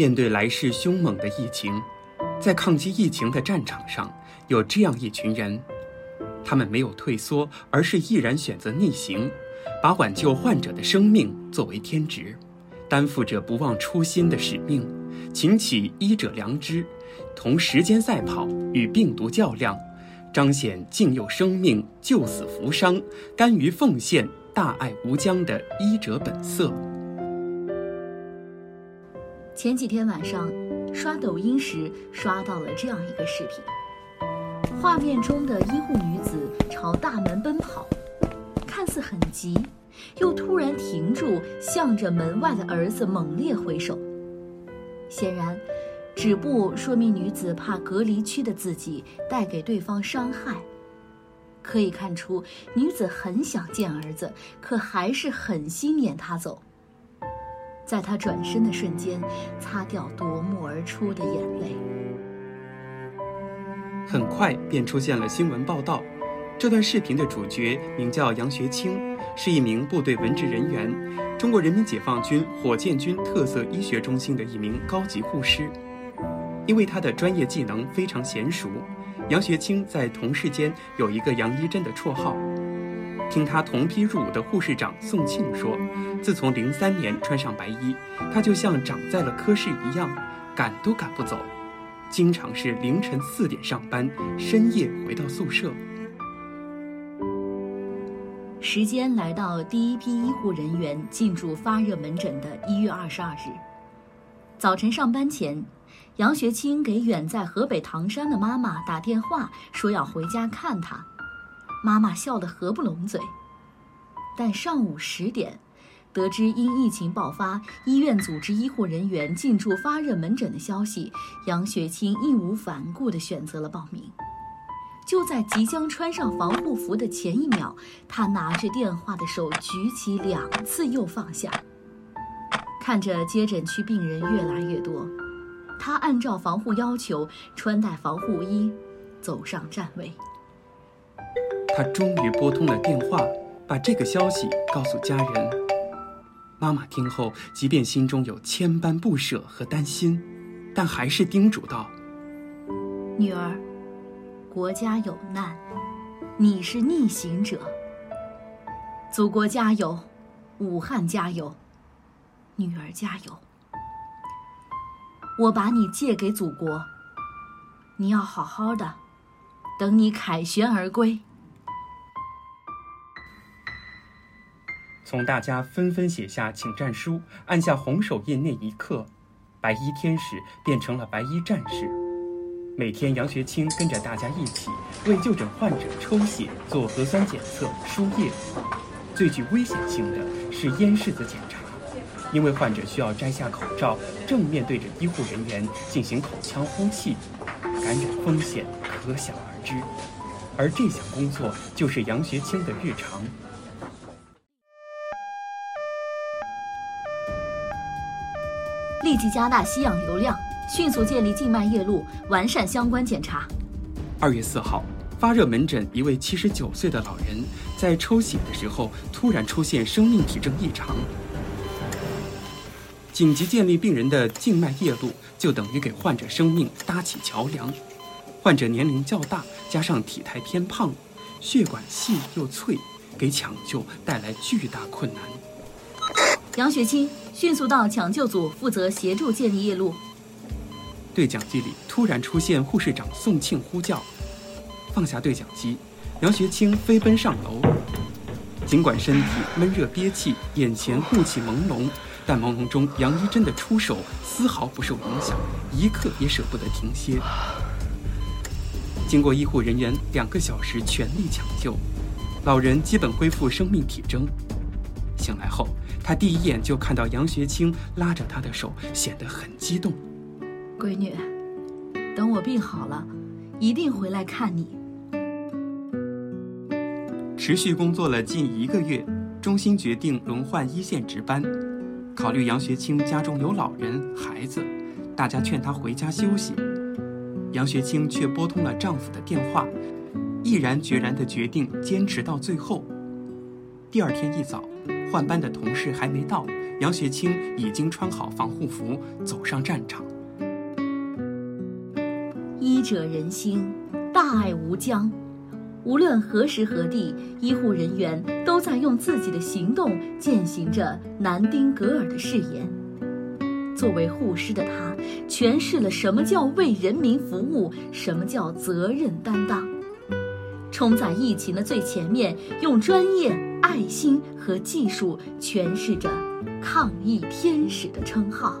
面对来势凶猛的疫情，在抗击疫情的战场上，有这样一群人，他们没有退缩，而是毅然选择逆行，把挽救患者的生命作为天职，担负着不忘初心的使命，擎起医者良知，同时间赛跑，与病毒较量，彰显敬佑生命、救死扶伤、甘于奉献、大爱无疆的医者本色。前几天晚上，刷抖音时刷到了这样一个视频，画面中的医护女子朝大门奔跑，看似很急，又突然停住，向着门外的儿子猛烈挥手。显然，止步说明女子怕隔离区的自己带给对方伤害。可以看出，女子很想见儿子，可还是狠心撵他走。在他转身的瞬间，擦掉夺目而出的眼泪。很快便出现了新闻报道，这段视频的主角名叫杨学清，是一名部队文职人员，中国人民解放军火箭军特色医学中心的一名高级护师。因为他的专业技能非常娴熟，杨学清在同事间有一个“杨一真”的绰号。听他同批入伍的护士长宋庆说，自从零三年穿上白衣，他就像长在了科室一样，赶都赶不走，经常是凌晨四点上班，深夜回到宿舍。时间来到第一批医护人员进驻发热门诊的一月二十二日，早晨上班前，杨学清给远在河北唐山的妈妈打电话，说要回家看她。妈妈笑得合不拢嘴，但上午十点，得知因疫情爆发，医院组织医护人员进驻发热门诊的消息，杨雪清义无反顾地选择了报名。就在即将穿上防护服的前一秒，他拿着电话的手举起两次又放下。看着接诊区病人越来越多，他按照防护要求穿戴防护衣，走上站位。他终于拨通了电话，把这个消息告诉家人。妈妈听后，即便心中有千般不舍和担心，但还是叮嘱道：“女儿，国家有难，你是逆行者。祖国加油，武汉加油，女儿加油。我把你借给祖国，你要好好的，等你凯旋而归。”从大家纷纷写下请战书、按下红手印那一刻，白衣天使变成了白衣战士。每天，杨学清跟着大家一起为就诊患者抽血、做核酸检测、输液。最具危险性的是咽拭子检查，因为患者需要摘下口罩，正面对着医护人员进行口腔呼气，感染风险可想而知。而这项工作就是杨学清的日常。立即加大吸氧流量，迅速建立静脉液路，完善相关检查。二月四号，发热门诊一位七十九岁的老人在抽血的时候突然出现生命体征异常，紧急建立病人的静脉液路，就等于给患者生命搭起桥梁。患者年龄较大，加上体态偏胖，血管细又脆，给抢救带来巨大困难。杨雪清。迅速到抢救组负责协助建立夜路。对讲机里突然出现护士长宋庆呼叫，放下对讲机，杨学清飞奔上楼。尽管身体闷热憋气，眼前雾气朦胧，但朦胧中杨一真的出手丝毫不受影响，一刻也舍不得停歇。经过医护人员两个小时全力抢救，老人基本恢复生命体征。醒来后。他第一眼就看到杨学清拉着她的手，显得很激动。闺女，等我病好了，一定回来看你。持续工作了近一个月，中心决定轮换一线值班。考虑杨学清家中有老人、孩子，大家劝她回家休息。杨学清却拨通了丈夫的电话，毅然决然地决定坚持到最后。第二天一早。换班的同事还没到，杨学清已经穿好防护服走上战场。医者仁心，大爱无疆。无论何时何地，医护人员都在用自己的行动践行着南丁格尔的誓言。作为护士的他，诠释了什么叫为人民服务，什么叫责任担当。冲在疫情的最前面，用专业、爱心和技术诠释着抗疫天使的称号。